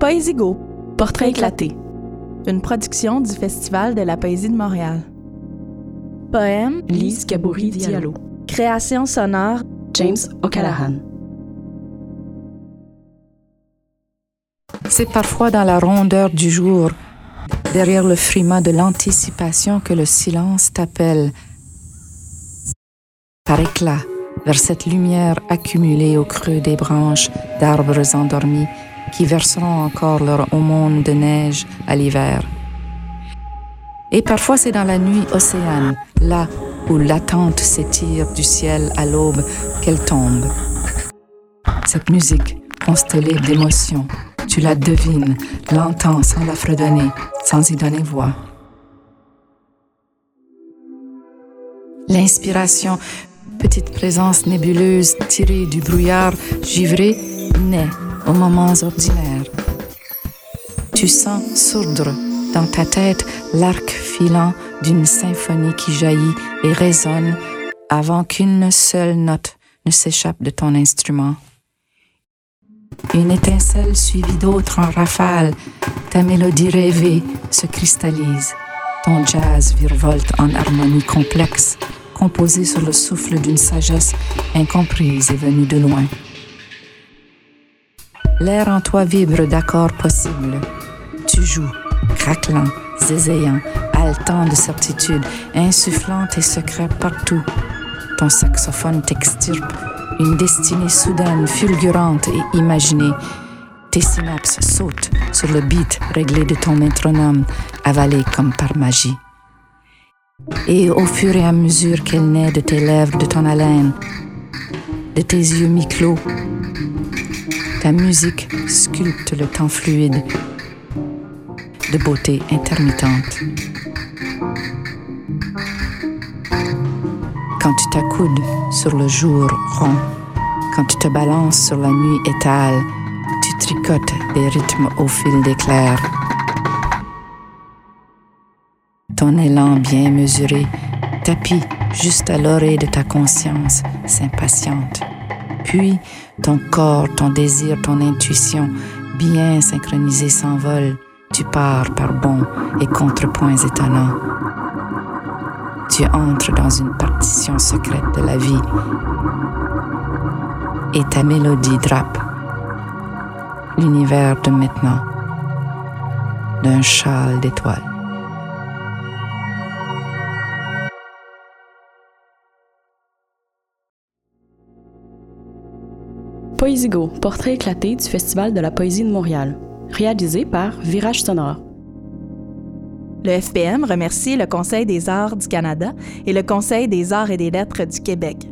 Poésie Go, portrait éclaté. Une production du Festival de la poésie de Montréal. Poème Lise Kabouri Diallo. Création sonore James O'Callaghan. C'est parfois dans la rondeur du jour, derrière le frima de l'anticipation, que le silence t'appelle. Par éclat, vers cette lumière accumulée au creux des branches d'arbres endormis qui verseront encore leur aumône de neige à l'hiver. Et parfois c'est dans la nuit océane, là où l'attente s'étire du ciel à l'aube qu'elle tombe. Cette musique constellée d'émotions, tu la devines, l'entends sans la fredonner, sans y donner voix. L'inspiration, petite présence nébuleuse tirée du brouillard givré, naît aux moments ordinaires. Tu sens sourdre dans ta tête l'arc filant d'une symphonie qui jaillit et résonne avant qu'une seule note ne s'échappe de ton instrument. Une étincelle suivie d'autres en rafale, ta mélodie rêvée se cristallise. Ton jazz virevolte en harmonie complexe, composée sur le souffle d'une sagesse incomprise et venue de loin. L'air en toi vibre d'accords possibles. Tu joues, craquelant, zézéant, haletant de certitude, insufflant tes secrets partout. Ton saxophone t'extirpe une destinée soudaine, fulgurante et imaginée. Tes synapses sautent sur le beat réglé de ton métronome, avalé comme par magie. Et au fur et à mesure qu'elle naît de tes lèvres, de ton haleine, de tes yeux mi-clos, ta musique sculpte le temps fluide de beauté intermittente. Quand tu t'accoudes sur le jour rond, quand tu te balances sur la nuit étale, tu tricotes des rythmes au fil d'éclairs. Ton élan bien mesuré tapis juste à l'oreille de ta conscience s'impatiente. Puis ton corps, ton désir, ton intuition, bien synchronisés s'envolent. Tu pars par bons et contrepoints étonnants. Tu entres dans une partition secrète de la vie et ta mélodie drape l'univers de maintenant d'un châle d'étoiles. Poésigo, portrait éclaté du Festival de la poésie de Montréal, réalisé par Virage Sonore. Le FPM remercie le Conseil des arts du Canada et le Conseil des arts et des lettres du Québec